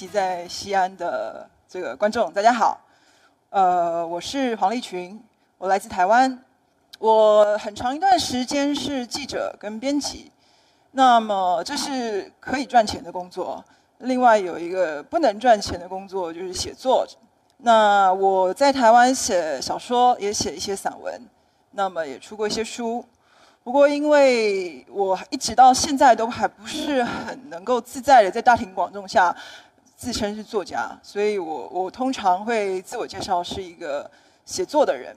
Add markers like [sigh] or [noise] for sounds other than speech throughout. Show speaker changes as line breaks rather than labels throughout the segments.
在西安的这个观众，大家好。呃，我是黄立群，我来自台湾。我很长一段时间是记者跟编辑，那么这是可以赚钱的工作。另外有一个不能赚钱的工作就是写作。那我在台湾写小说，也写一些散文，那么也出过一些书。不过，因为我一直到现在都还不是很能够自在的在大庭广众下自称是作家，所以我我通常会自我介绍是一个写作的人。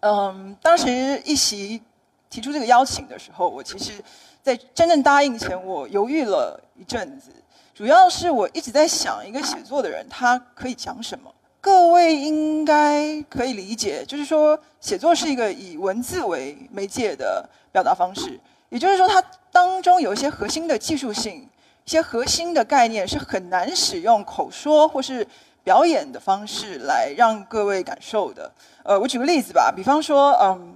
嗯，当时一席提出这个邀请的时候，我其实，在真正答应前，我犹豫了一阵子，主要是我一直在想，一个写作的人他可以讲什么。各位应该可以理解，就是说，写作是一个以文字为媒介的表达方式，也就是说，它当中有一些核心的技术性、一些核心的概念是很难使用口说或是表演的方式来让各位感受的。呃，我举个例子吧，比方说，嗯，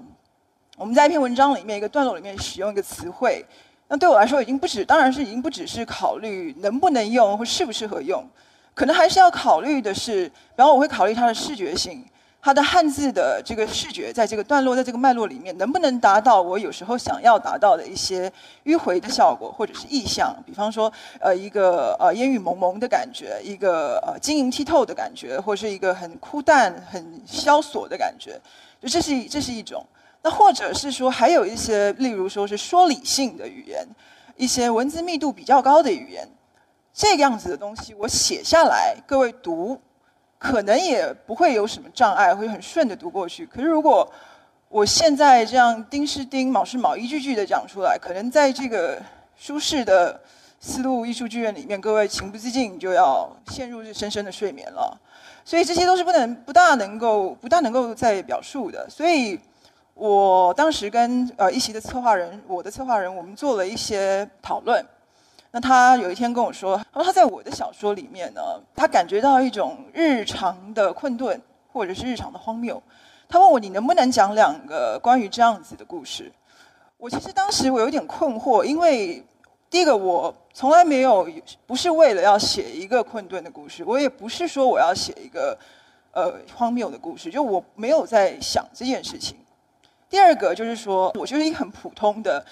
我们在一篇文章里面一个段落里面使用一个词汇，那对我来说已经不止，当然是已经不只是考虑能不能用或适不适合用。可能还是要考虑的是，比方我会考虑它的视觉性，它的汉字的这个视觉，在这个段落，在这个脉络里面，能不能达到我有时候想要达到的一些迂回的效果，或者是意象？比方说，呃，一个呃烟雨蒙蒙的感觉，一个呃晶莹剔透的感觉，或是一个很枯淡、很萧索的感觉，就这是这是一种。那或者是说，还有一些，例如说是说理性的语言，一些文字密度比较高的语言。这个样子的东西，我写下来，各位读，可能也不会有什么障碍，会很顺的读过去。可是如果我现在这样丁是丁，卯是卯，一句句的讲出来，可能在这个舒适的思路艺术剧院里面，各位情不自禁就要陷入这深深的睡眠了。所以这些都是不能、不大能够、不大能够再表述的。所以我当时跟呃一席的策划人，我的策划人，我们做了一些讨论。那他有一天跟我说，他说他在我的小说里面呢，他感觉到一种日常的困顿，或者是日常的荒谬。他问我，你能不能讲两个关于这样子的故事？我其实当时我有点困惑，因为第一个我从来没有不是为了要写一个困顿的故事，我也不是说我要写一个呃荒谬的故事，就我没有在想这件事情。第二个就是说我就是一个很普通的。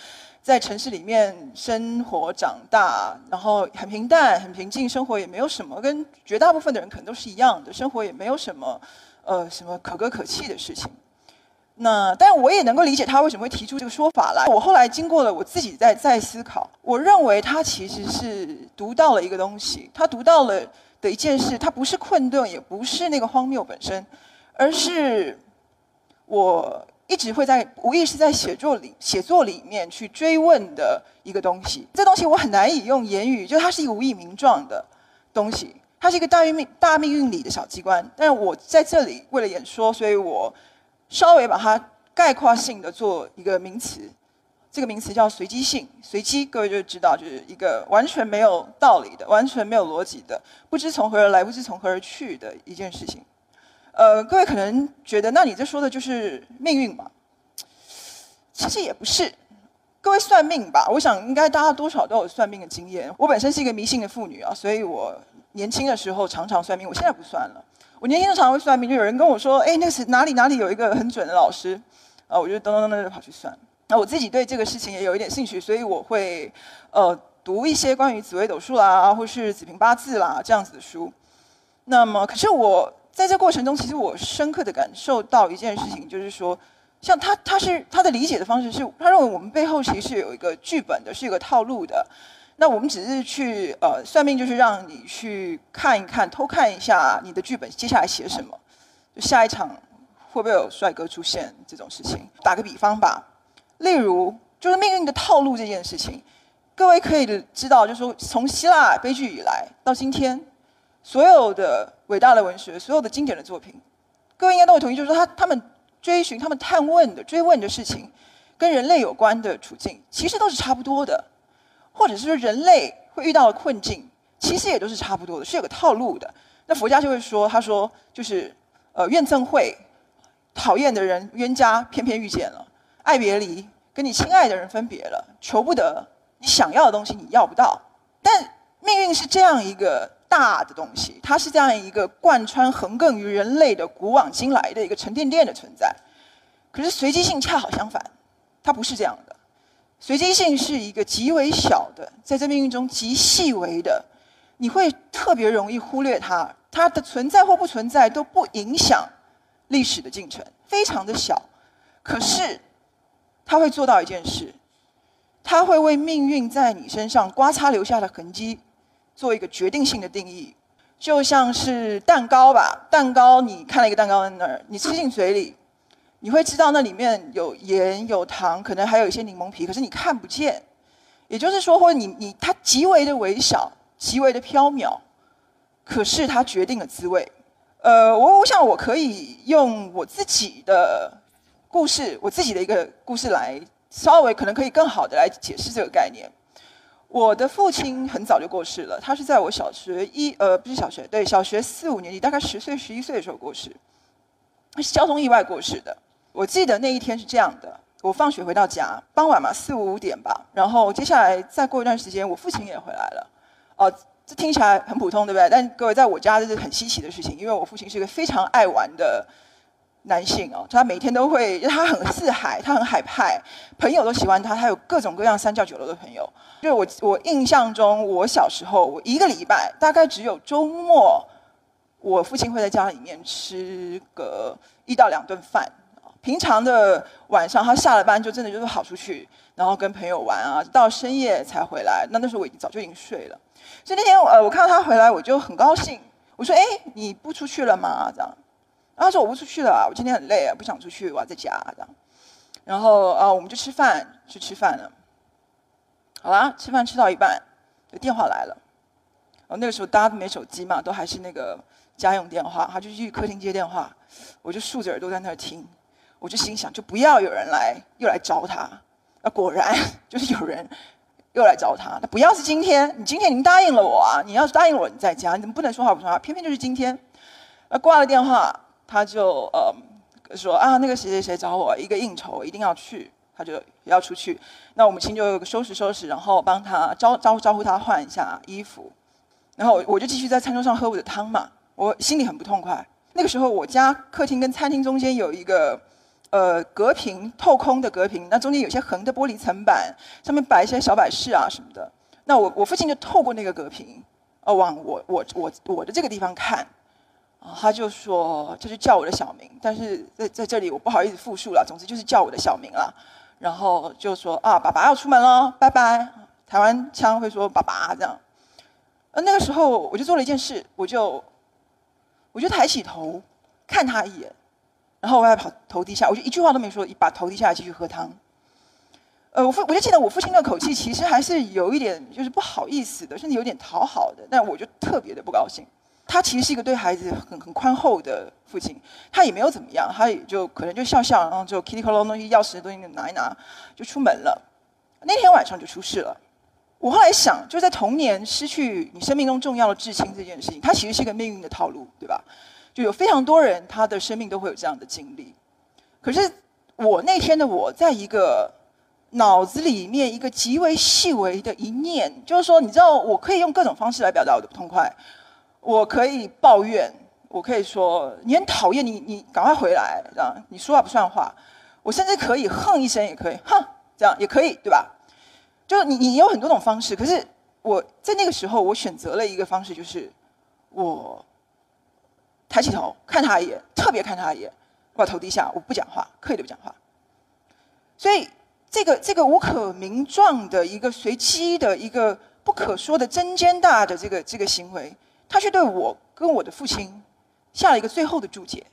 在城市里面生活长大，然后很平淡、很平静，生活也没有什么，跟绝大部分的人可能都是一样的，生活也没有什么，呃，什么可歌可泣的事情。那，但我也能够理解他为什么会提出这个说法来。我后来经过了我自己在在思考，我认为他其实是读到了一个东西，他读到了的一件事，他不是困顿，也不是那个荒谬本身，而是我。一直会在无意识在写作里写作里面去追问的一个东西，这东西我很难以用言语，就它是一个无以名状的东西，它是一个大运命大命运里的小机关。但是我在这里为了演说，所以我稍微把它概括性的做一个名词，这个名词叫随机性。随机，各位就知道，就是一个完全没有道理的、完全没有逻辑的、不知从何而来、不知从何而去的一件事情。呃，各位可能觉得，那你这说的就是命运嘛？其实也不是。各位算命吧，我想应该大家多少都有算命的经验。我本身是一个迷信的妇女啊，所以我年轻的时候常常算命。我现在不算了。我年轻的时候常会算命，就有人跟我说：“哎，那是哪里哪里有一个很准的老师。”啊，我就噔噔噔噔就跑去算。那我自己对这个事情也有一点兴趣，所以我会呃读一些关于紫微斗数啦，或是子平八字啦这样子的书。那么，可是我。在这过程中，其实我深刻的感受到一件事情，就是说，像他，他是他的理解的方式是，他认为我们背后其实是有一个剧本的，是一个套路的。那我们只是去呃算命，就是让你去看一看，偷看一下你的剧本接下来写什么，就下一场会不会有帅哥出现这种事情。打个比方吧，例如就是命运的套路这件事情，各位可以知道，就是说从希腊悲剧以来到今天。所有的伟大的文学，所有的经典的作品，各位应该都会同意，就是说他他们追寻、他们探问的、追问的事情，跟人类有关的处境，其实都是差不多的，或者是说人类会遇到的困境，其实也都是差不多的，是有个套路的。那佛家就会说，他说就是呃怨憎会，讨厌的人冤家偏偏遇见了，爱别离，跟你亲爱的人分别了，求不得，你想要的东西你要不到，但。命运是这样一个大的东西，它是这样一个贯穿横亘于人类的古往今来的一个沉甸甸的存在。可是随机性恰好相反，它不是这样的。随机性是一个极为小的，在这命运中极细微的，你会特别容易忽略它，它的存在或不存在都不影响历史的进程，非常的小。可是，它会做到一件事。他会为命运在你身上刮擦留下的痕迹，做一个决定性的定义，就像是蛋糕吧。蛋糕，你看了一个蛋糕在那儿，你吃进嘴里，你会知道那里面有盐、有糖，可能还有一些柠檬皮，可是你看不见。也就是说，或你你它极为的微小，极为的飘渺，可是它决定了滋味。呃，我我想我可以用我自己的故事，我自己的一个故事来。稍微可能可以更好的来解释这个概念。我的父亲很早就过世了，他是在我小学一呃不是小学对小学四五年级，大概十岁十一岁的时候过世，是交通意外过世的。我记得那一天是这样的：我放学回到家，傍晚嘛四五点吧，然后接下来再过一段时间，我父亲也回来了。哦，这听起来很普通，对不对？但各位在我家这是很稀奇的事情，因为我父亲是一个非常爱玩的。男性哦，他每天都会，他很四海，他很海派，朋友都喜欢他，他有各种各样三教九流的朋友。就是我，我印象中，我小时候，我一个礼拜大概只有周末，我父亲会在家里面吃个一到两顿饭。平常的晚上，他下了班就真的就是跑出去，然后跟朋友玩啊，到深夜才回来。那那时候我已经早就已经睡了。所以那天呃，我看到他回来，我就很高兴。我说：“哎，你不出去了吗？”这样。他说我不出去了，我今天很累啊，不想出去，我要在家这样。然后啊，我们就吃饭，去吃饭了。好啦，吃饭吃到一半，电话来了。哦，那个时候大家都没手机嘛，都还是那个家用电话。他就去客厅接电话，我就竖着耳朵在那儿听。我就心想，就不要有人来又来找他。啊，果然 [laughs] 就是有人又来找他。那不要是今天，你今天已经答应了我啊！你要是答应我你在家，你怎么不能说话不说话？偏偏就是今天。啊，挂了电话。他就呃说啊，那个谁谁谁找我一个应酬，一定要去，他就要出去。那我母亲就收拾收拾，然后帮他招招呼招呼他换一下衣服，然后我就继续在餐桌上喝我的汤嘛。我心里很不痛快。那个时候我家客厅跟餐厅中间有一个呃隔屏透空的隔屏，那中间有些横的玻璃层板，上面摆一些小摆饰啊什么的。那我我父亲就透过那个隔屏，呃往我我我我的这个地方看。他就说，他就叫我的小名，但是在在这里我不好意思复述了。总之就是叫我的小名了，然后就说啊，爸爸要出门了，拜拜。台湾腔会说爸爸这样。呃，那个时候我就做了一件事，我就我就抬起头看他一眼，然后我还把头低下，我就一句话都没说，一把头低下来继续喝汤。呃，我父我就记得我父亲的口气其实还是有一点就是不好意思的，甚至有点讨好的，但我就特别的不高兴。他其实是一个对孩子很很宽厚的父亲，他也没有怎么样，他也就可能就笑笑，然后就 kitty 东西钥匙的东西拿一拿就出门了。那天晚上就出事了。我后来想，就在童年失去你生命中重要的至亲这件事情，它其实是一个命运的套路，对吧？就有非常多人他的生命都会有这样的经历。可是我那天的我在一个脑子里面一个极为细微的一念，就是说，你知道，我可以用各种方式来表达我的不痛快。我可以抱怨，我可以说你很讨厌你，你赶快回来，这样你说话不算话。我甚至可以哼一声，也可以哼，这样也可以，对吧？就是你，你有很多种方式。可是我在那个时候，我选择了一个方式，就是我抬起头看他一眼，特别看他一眼，我把头低下，我不讲话，刻意的不讲话。所以这个这个无可名状的一个随机的一个不可说的针尖大的这个这个行为。他却对我跟我的父亲下了一个最后的注解，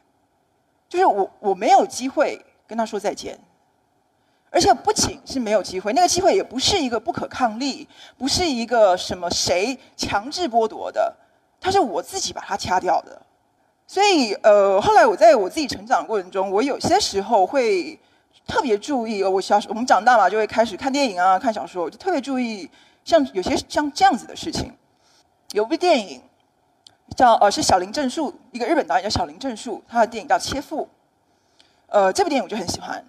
就是我我没有机会跟他说再见，而且不仅是没有机会，那个机会也不是一个不可抗力，不是一个什么谁强制剥夺的，他是我自己把它掐掉的。所以呃，后来我在我自己成长过程中，我有些时候会特别注意。我小我们长大嘛，就会开始看电影啊，看小说，我就特别注意像有些像这样子的事情。有部电影。叫呃是小林正树，一个日本导演叫小林正树，他的电影叫《切腹》。呃，这部电影我就很喜欢。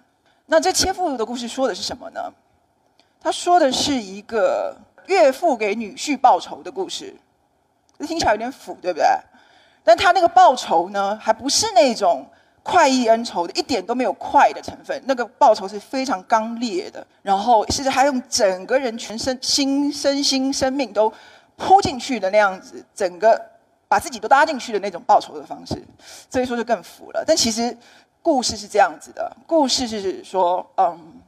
那这切腹的故事说的是什么呢？他说的是一个岳父给女婿报仇的故事，这听起来有点腐，对不对？但他那个报仇呢，还不是那种快意恩仇的，一点都没有快的成分。那个报仇是非常刚烈的，然后甚至还用整个人全身心、身心、生命都扑进去的那样子，整个把自己都搭进去的那种报仇的方式。所以说就更服了。但其实故事是这样子的，故事是说，嗯，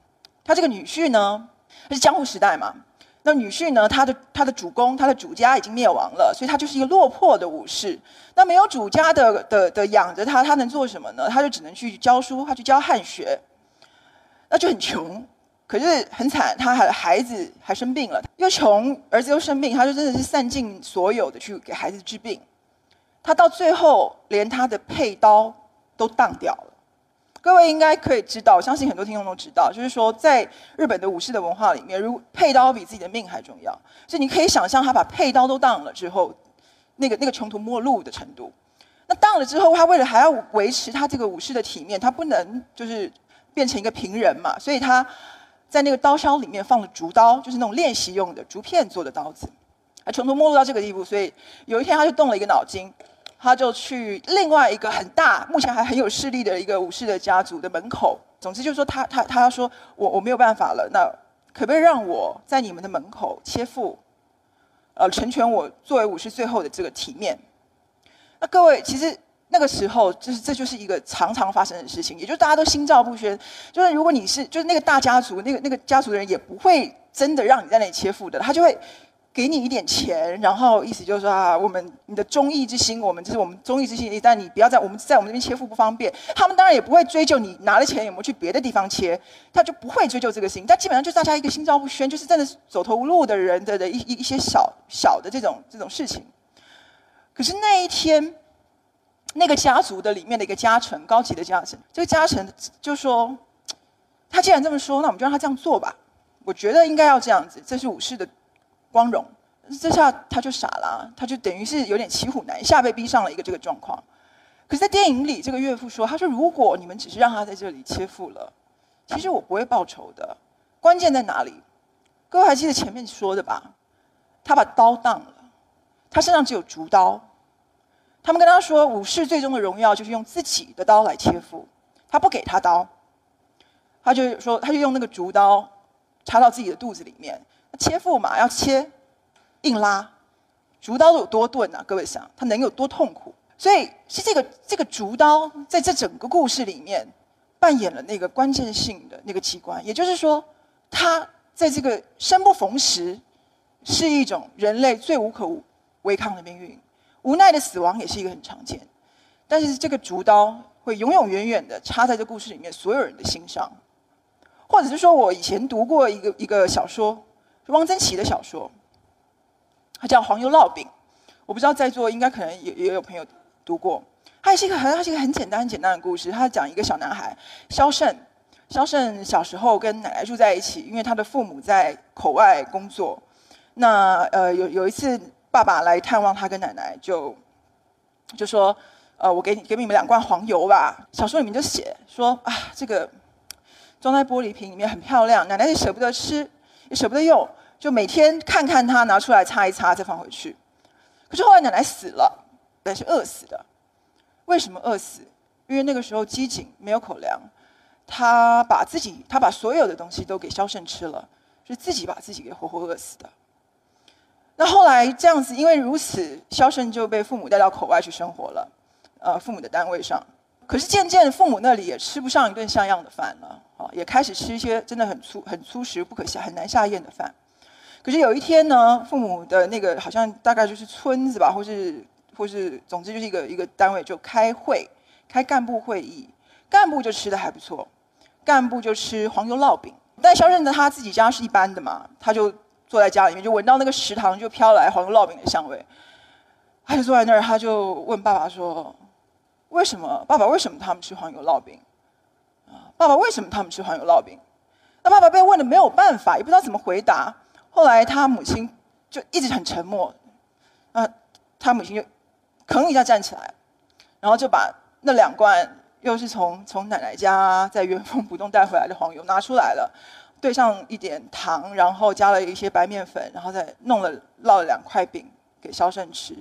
他这个女婿呢，他是江户时代嘛。那女婿呢？他的他的主公，他的主家已经灭亡了，所以他就是一个落魄的武士。那没有主家的的的养着他，他能做什么呢？他就只能去教书，他去教汉学。那就很穷，可是很惨，他还孩子还生病了，又穷，儿子又生病，他就真的是散尽所有的去给孩子治病。他到最后连他的佩刀都当掉了。各位应该可以知道，相信很多听众都知道，就是说，在日本的武士的文化里面，如佩刀比自己的命还重要。所以你可以想象，他把佩刀都当了之后，那个那个穷途末路的程度。那当了之后，他为了还要维持他这个武士的体面，他不能就是变成一个平人嘛，所以他在那个刀鞘里面放了竹刀，就是那种练习用的竹片做的刀子。啊，穷途末路到这个地步，所以有一天他就动了一个脑筋。他就去另外一个很大、目前还很有势力的一个武士的家族的门口。总之就是说，他他他说我我没有办法了，那可不可以让我在你们的门口切腹，呃，成全我作为武士最后的这个体面？那各位，其实那个时候就是这就是一个常常发生的事情，也就是大家都心照不宣。就是如果你是就是那个大家族，那个那个家族的人也不会真的让你在那里切腹的，他就会。给你一点钱，然后意思就是说啊，我们你的忠义之心，我们这是我们忠义之心，但你不要在我们在我们这边切腹不方便。他们当然也不会追究你拿了钱有没有去别的地方切，他就不会追究这个事情。但基本上就是大家一个心照不宣，就是真的是走投无路的人的的一一一些小小的这种这种事情。可是那一天，那个家族的里面的一个家臣，高级的家臣，这个家臣就说，他既然这么说，那我们就让他这样做吧。我觉得应该要这样子，这是武士的。光荣，这下他就傻了，他就等于是有点骑虎难下，被逼上了一个这个状况。可是，在电影里，这个岳父说：“他说，如果你们只是让他在这里切腹了，其实我不会报仇的。关键在哪里？各位还记得前面说的吧？他把刀当了，他身上只有竹刀。他们跟他说，武士最终的荣耀就是用自己的刀来切腹。他不给他刀，他就说，他就用那个竹刀插到自己的肚子里面。”切腹嘛，要切，硬拉，竹刀有多钝啊？各位想，他能有多痛苦？所以是这个这个竹刀在这整个故事里面扮演了那个关键性的那个机关。也就是说，它在这个生不逢时，是一种人类最无可违抗的命运，无奈的死亡也是一个很常见。但是这个竹刀会永永远远的插在这故事里面所有人的心上，或者是说我以前读过一个一个小说。汪曾祺的小说，它叫《黄油烙饼》，我不知道在座应该可能也也有朋友读过。它也是一个很，它是一个很简单、很简单的故事。它讲一个小男孩萧胜，萧胜小时候跟奶奶住在一起，因为他的父母在口外工作。那呃，有有一次爸爸来探望他跟奶奶，就就说：“呃，我给你给你们两罐黄油吧。”小说里面就写说：“啊，这个装在玻璃瓶里面很漂亮，奶奶也舍不得吃，也舍不得用。”就每天看看他拿出来擦一擦，再放回去。可是后来奶奶死了，但是饿死的。为什么饿死？因为那个时候饥馑，没有口粮。他把自己，他把所有的东西都给萧胜吃了，是自己把自己给活活饿死的。那后来这样子，因为如此，萧胜就被父母带到口外去生活了，呃，父母的单位上。可是渐渐父母那里也吃不上一顿像样的饭了，啊，也开始吃一些真的很粗、很粗食、不可下、很难下咽的饭。可是有一天呢，父母的那个好像大概就是村子吧，或是或是，总之就是一个一个单位就开会，开干部会议，干部就吃的还不错，干部就吃黄油烙饼。但肖任的他自己家是一般的嘛，他就坐在家里面，就闻到那个食堂就飘来黄油烙饼的香味，他就坐在那儿，他就问爸爸说：“为什么？爸爸为什么他们吃黄油烙饼？啊，爸爸为什么他们吃黄油烙饼？”那爸爸被问的没有办法，也不知道怎么回答。后来他母亲就一直很沉默，啊，他母亲就吭一下站起来，然后就把那两罐又是从从奶奶家在原封不动带回来的黄油拿出来了，兑上一点糖，然后加了一些白面粉，然后再弄了烙了两块饼给萧胜吃。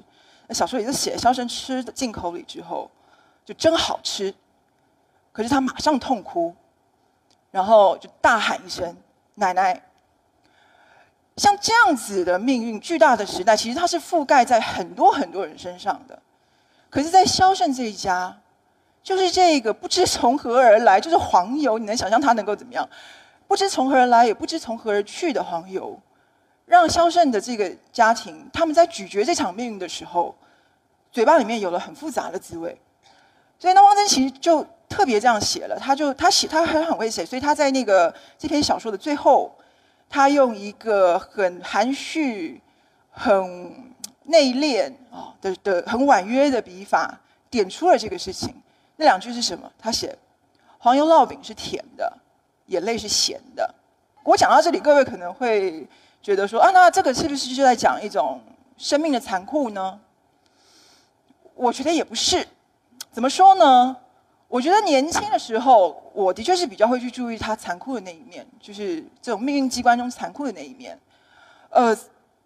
那小说里就写萧胜吃的进口里之后，就真好吃。可是他马上痛哭，然后就大喊一声：“奶奶！”像这样子的命运巨大的时代，其实它是覆盖在很多很多人身上的。可是，在萧胜这一家，就是这个不知从何而来，就是黄油，你能想象他能够怎么样？不知从何而来，也不知从何而去的黄油，让萧胜的这个家庭，他们在咀嚼这场命运的时候，嘴巴里面有了很复杂的滋味。所以，那汪曾祺就特别这样写了，他就他写他很很会写，所以他在那个这篇小说的最后，他用一个很含蓄、很内敛啊的的很婉约的笔法，点出了这个事情。那两句是什么？他写：“黄油烙饼是甜的，眼泪是咸的。”我讲到这里，各位可能会觉得说：“啊，那这个是不是就在讲一种生命的残酷呢？”我觉得也不是。怎么说呢？我觉得年轻的时候，我的确是比较会去注意他残酷的那一面，就是这种命运机关中残酷的那一面。呃，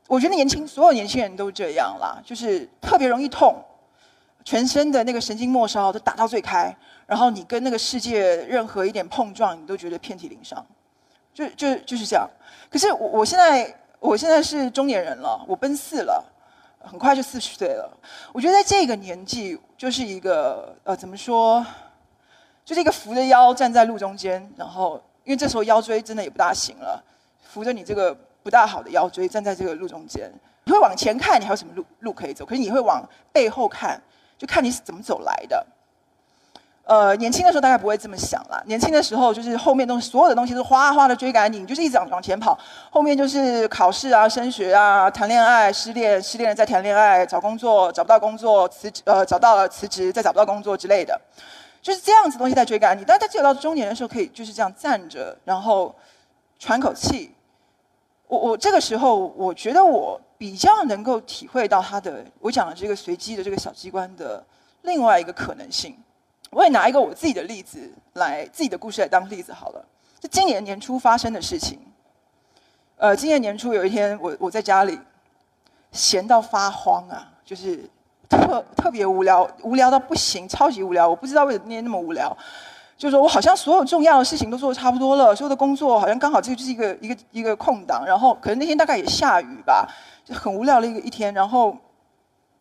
我觉得年轻，所有年轻人都这样啦，就是特别容易痛，全身的那个神经末梢都打到最开，然后你跟那个世界任何一点碰撞，你都觉得遍体鳞伤，就就就是这样。可是我我现在我现在是中年人了，我奔四了。很快就四十岁了，我觉得在这个年纪，就是一个呃，怎么说，就是一个扶着腰站在路中间，然后因为这时候腰椎真的也不大行了，扶着你这个不大好的腰椎站在这个路中间，你会往前看，你还有什么路路可以走？可是你会往背后看，就看你是怎么走来的。呃，年轻的时候大概不会这么想啦。年轻的时候就是后面东西，所有的东西都哗哗的追赶你，你就是一直往往前跑。后面就是考试啊、升学啊、谈恋爱、失恋、失恋了再谈恋爱、找工作找不到工作辞职呃找到了辞职再找不到工作之类的，就是这样子东西在追赶你。但他只有到中年的时候可以就是这样站着，然后喘口气。我我这个时候我觉得我比较能够体会到他的我讲的这个随机的这个小机关的另外一个可能性。我也拿一个我自己的例子来，自己的故事来当例子好了。就今年年初发生的事情。呃，今年年初有一天，我我在家里闲到发慌啊，就是特特别无聊，无聊到不行，超级无聊。我不知道为什么今天那么无聊，就是说我好像所有重要的事情都做的差不多了，所有的工作好像刚好这就是一个一个一个空档。然后可能那天大概也下雨吧，就很无聊的一个一天。然后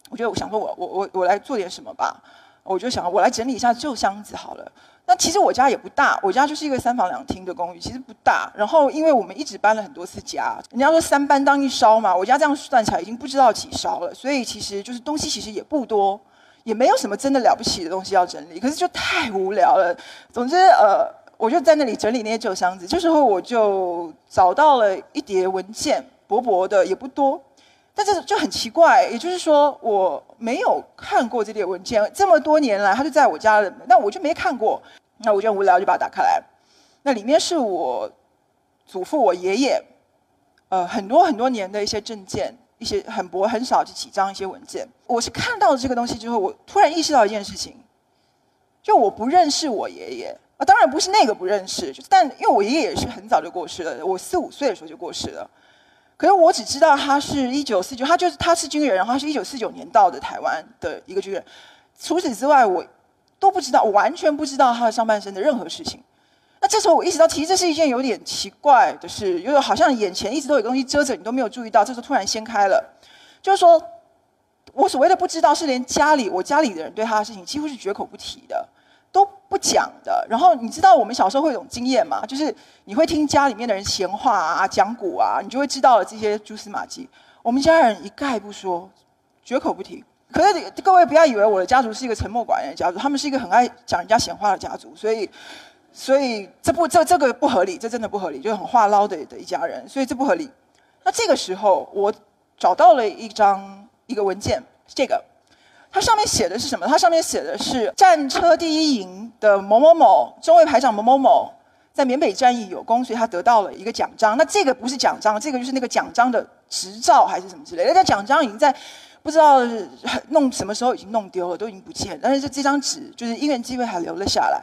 我觉得我想说，我我我我来做点什么吧。我就想，我来整理一下旧箱子好了。那其实我家也不大，我家就是一个三房两厅的公寓，其实不大。然后，因为我们一直搬了很多次家，人家说三搬当一烧嘛，我家这样算起来已经不知道几烧了。所以，其实就是东西其实也不多，也没有什么真的了不起的东西要整理。可是就太无聊了。总之，呃，我就在那里整理那些旧箱子。这时候我就找到了一叠文件，薄薄的，也不多。但这就很奇怪，也就是说我没有看过这叠文件，这么多年来，它就在我家的，那我就没看过。那我就无聊，就把它打开来。那里面是我祖父、我爷爷，呃，很多很多年的一些证件，一些很薄、很少就几张一些文件。我是看到了这个东西之后，我突然意识到一件事情，就我不认识我爷爷啊，当然不是那个不认识，但因为我爷爷也是很早就过世了，我四五岁的时候就过世了。可是我只知道他是一九四九，他就是他是军人，然后他是一九四九年到的台湾的一个军人。除此之外，我都不知道，我完全不知道他的上半身的任何事情。那这时候我意识到，其实这是一件有点奇怪的事，因为好像眼前一直都有东西遮着，你都没有注意到。这时候突然掀开了，就是说我所谓的不知道，是连家里我家里的人对他的事情几乎是绝口不提的。都不讲的。然后你知道我们小时候会有种经验吗？就是你会听家里面的人闲话啊、讲古啊，你就会知道了这些蛛丝马迹。我们家人一概不说，绝口不提。可是各位不要以为我的家族是一个沉默寡言的家族，他们是一个很爱讲人家闲话的家族。所以，所以这不这这个不合理，这真的不合理，就很话唠的的一家人。所以这不合理。那这个时候我找到了一张一个文件，这个。它上面写的是什么？它上面写的是战车第一营的某某某中尉排长某某某在缅北战役有功，所以他得到了一个奖章。那这个不是奖章，这个就是那个奖章的执照还是什么之类的。那奖章已经在不知道弄什么时候已经弄丢了，都已经不见。但是这这张纸就是因缘机会还留了下来。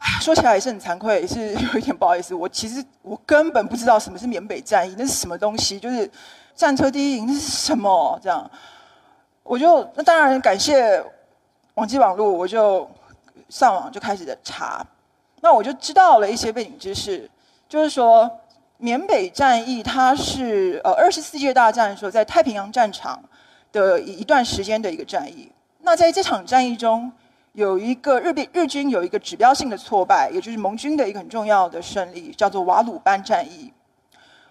[sighs] 说起来也是很惭愧，也是有一点不好意思。我其实我根本不知道什么是缅北战役，那是什么东西？就是战车第一营那是什么？这样，我就那当然感谢网际网络，我就上网就开始的查，那我就知道了一些背景知识，就是说缅北战役它是呃二十四届大战的时候在太平洋战场的一段时间的一个战役。那在这场战役中。有一个日日军有一个指标性的挫败，也就是盟军的一个很重要的胜利，叫做瓦鲁班战役。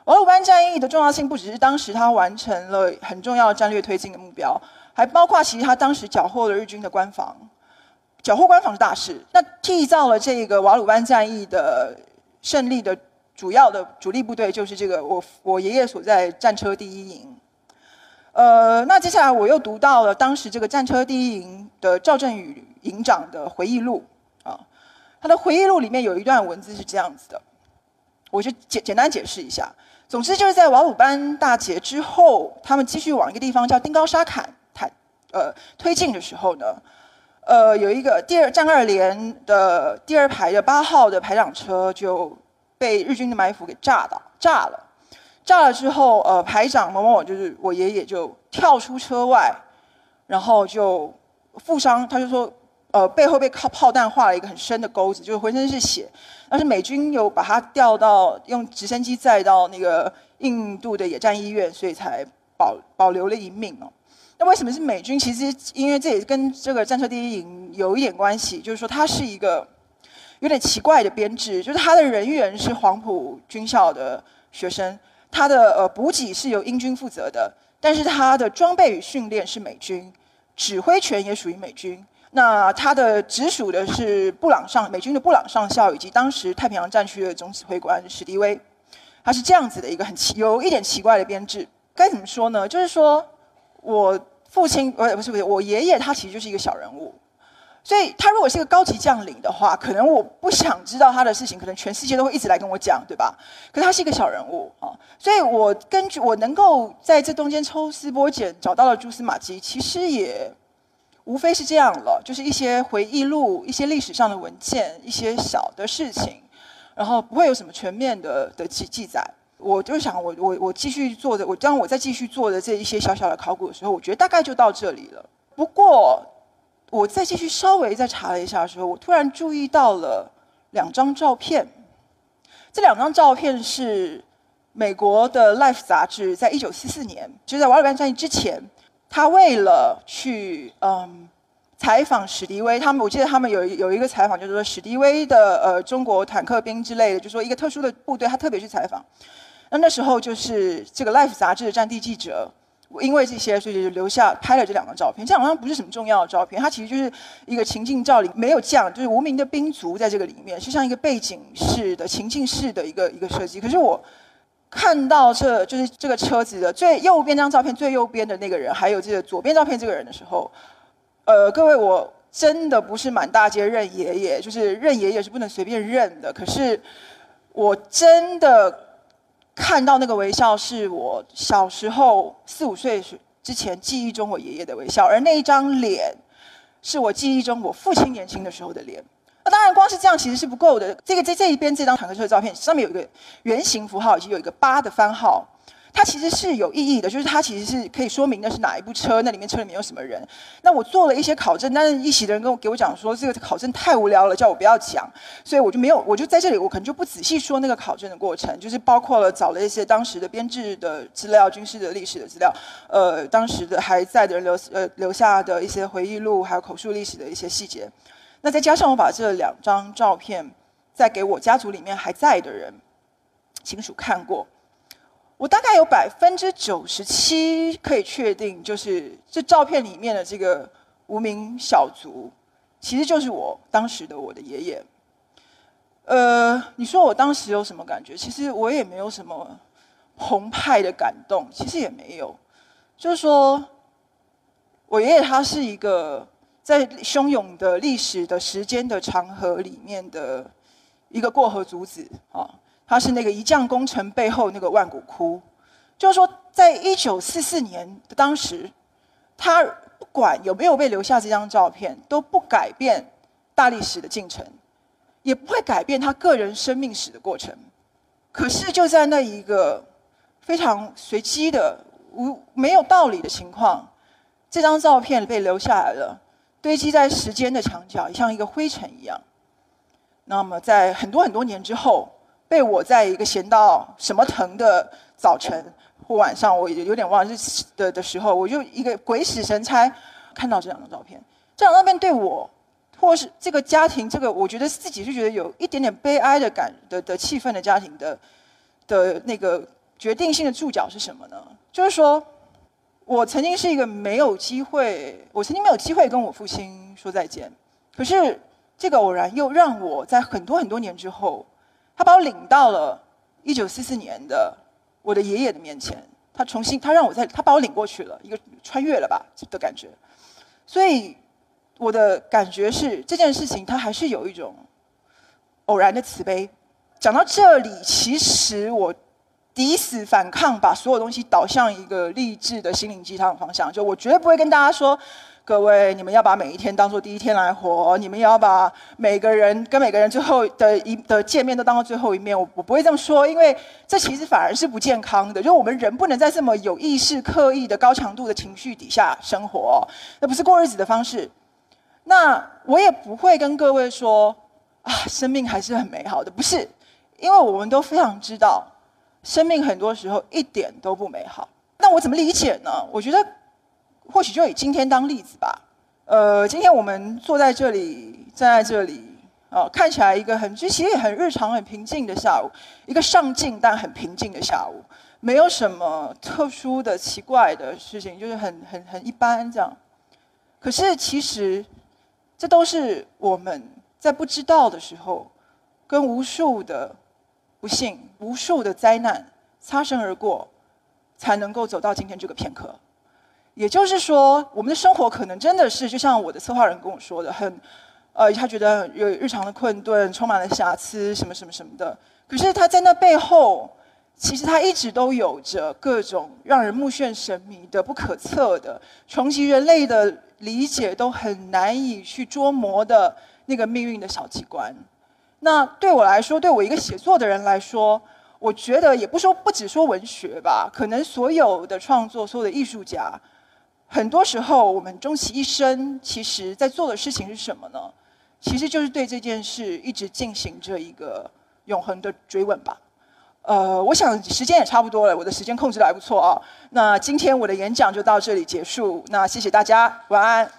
瓦鲁班战役的重要性不只是当时他完成了很重要的战略推进的目标，还包括其实他当时缴获了日军的官房，缴获官房是大事。那缔造了这个瓦鲁班战役的胜利的主要的主力部队，就是这个我我爷爷所在战车第一营。呃，那接下来我又读到了当时这个战车第一营的赵振宇。营长的回忆录啊，他的回忆录里面有一段文字是这样子的，我就简简单解释一下。总之就是在瓦鲁班大捷之后，他们继续往一个地方叫丁高沙坎坦呃推进的时候呢，呃，有一个第二战二连的第二排的八号的排长车就被日军的埋伏给炸到炸了，炸了之后，呃，排长某某就是我爷爷就跳出车外，然后就负伤，他就说。呃，背后被靠炮弹划了一个很深的沟子，就是浑身是血。但是美军有把他调到用直升机载到那个印度的野战医院，所以才保保留了一命哦。那为什么是美军？其实因为这也跟这个战车第一营有一点关系，就是说它是一个有点奇怪的编制，就是他的人员是黄埔军校的学生，他的呃补给是由英军负责的，但是他的装备与训练是美军，指挥权也属于美军。那他的直属的是布朗上美军的布朗上校，以及当时太平洋战区的总指挥官史迪威，他是这样子的一个很奇有一点奇怪的编制。该怎么说呢？就是说我父亲呃不是不是我爷爷，他其实就是一个小人物，所以他如果是一个高级将领的话，可能我不想知道他的事情，可能全世界都会一直来跟我讲，对吧？可是他是一个小人物啊，所以我根据我能够在这中间抽丝剥茧找到了蛛丝马迹，其实也。无非是这样了，就是一些回忆录、一些历史上的文件、一些小的事情，然后不会有什么全面的的记记载。我就想，我我我继续做的，我当我在继续做的这一些小小的考古的时候，我觉得大概就到这里了。不过，我再继续稍微再查了一下的时候，我突然注意到了两张照片。这两张照片是美国的《Life》杂志在一九四四年，就在瓦尔干战役之前。他为了去嗯采访史迪威，他们我记得他们有有一个采访，就是说史迪威的呃中国坦克兵之类的，就是说一个特殊的部队，他特别去采访。那那时候就是这个《Life》杂志的战地记者，因为这些，所以就留下拍了这两张照片。这好像不是什么重要的照片，它其实就是一个情境照里没有将，就是无名的兵卒在这个里面，就像一个背景式的情境式的一个一个设计。可是我。看到这就是这个车子的最右边这张照片，最右边的那个人，还有这个左边照片这个人的时候，呃，各位，我真的不是满大街认爷爷，就是认爷爷是不能随便认的。可是我真的看到那个微笑，是我小时候四五岁时之前记忆中我爷爷的微笑，而那一张脸，是我记忆中我父亲年轻的时候的脸。当然，光是这样其实是不够的。这个在这一边这张坦克车的照片上面有一个圆形符号，以及有一个八的番号，它其实是有意义的，就是它其实是可以说明的是哪一部车，那里面车里面有什么人。那我做了一些考证，但是一席的人跟我给我讲说，这个考证太无聊了，叫我不要讲，所以我就没有，我就在这里，我可能就不仔细说那个考证的过程，就是包括了找了一些当时的编制的资料、军事的历史的资料，呃，当时的还在的人留呃留下的一些回忆录，还有口述历史的一些细节。那再加上我把这两张照片再给我家族里面还在的人亲属看过，我大概有百分之九十七可以确定，就是这照片里面的这个无名小卒，其实就是我当时的我的爷爷。呃，你说我当时有什么感觉？其实我也没有什么澎湃的感动，其实也没有。就是说我爷爷他是一个。在汹涌的历史的时间的长河里面的一个过河卒子啊，他是那个一将功成背后那个万骨枯，就是说，在一九四四年的当时，他不管有没有被留下这张照片，都不改变大历史的进程，也不会改变他个人生命史的过程。可是就在那一个非常随机的、无没有道理的情况，这张照片被留下来了，堆积在时间的墙角，像一个灰尘一样。那么在很多很多年之后，被我在一个闲到什么疼的早晨或晚上，我有点忘了的的时候，我就一个鬼使神差看到这两张照片。这两张照片对我。或是这个家庭，这个我觉得自己是觉得有一点点悲哀的感的的气氛的家庭的的那个决定性的注脚是什么呢？就是说，我曾经是一个没有机会，我曾经没有机会跟我父亲说再见。可是这个偶然又让我在很多很多年之后，他把我领到了一九四四年的我的爷爷的面前，他重新他让我在他把我领过去了，一个穿越了吧的感觉，所以。我的感觉是这件事情，它还是有一种偶然的慈悲。讲到这里，其实我抵死反抗，把所有东西导向一个励志的心灵鸡汤的方向。就我绝对不会跟大家说，各位你们要把每一天当做第一天来活，你们也要把每个人跟每个人最后的一的见面都当做最后一面。我我不会这么说，因为这其实反而是不健康的。就我们人不能在这么有意识、刻意的高强度的情绪底下生活，那不是过日子的方式。那我也不会跟各位说啊，生命还是很美好的，不是？因为我们都非常知道，生命很多时候一点都不美好。那我怎么理解呢？我觉得，或许就以今天当例子吧。呃，今天我们坐在这里，站在这里，哦，看起来一个很其实也很日常、很平静的下午，一个上进但很平静的下午，没有什么特殊的、奇怪的事情，就是很、很、很一般这样。可是其实。这都是我们在不知道的时候，跟无数的不幸、无数的灾难擦身而过，才能够走到今天这个片刻。也就是说，我们的生活可能真的是，就像我的策划人跟我说的，很，呃，他觉得有日常的困顿，充满了瑕疵，什么什么什么的。可是他在那背后，其实他一直都有着各种让人目眩神迷的、不可测的、冲击人类的。理解都很难以去捉摸的那个命运的小机关。那对我来说，对我一个写作的人来说，我觉得也不说不只说文学吧，可能所有的创作，所有的艺术家，很多时候我们终其一生，其实在做的事情是什么呢？其实就是对这件事一直进行着一个永恒的追问吧。呃，我想时间也差不多了，我的时间控制的还不错啊。那今天我的演讲就到这里结束，那谢谢大家，晚安。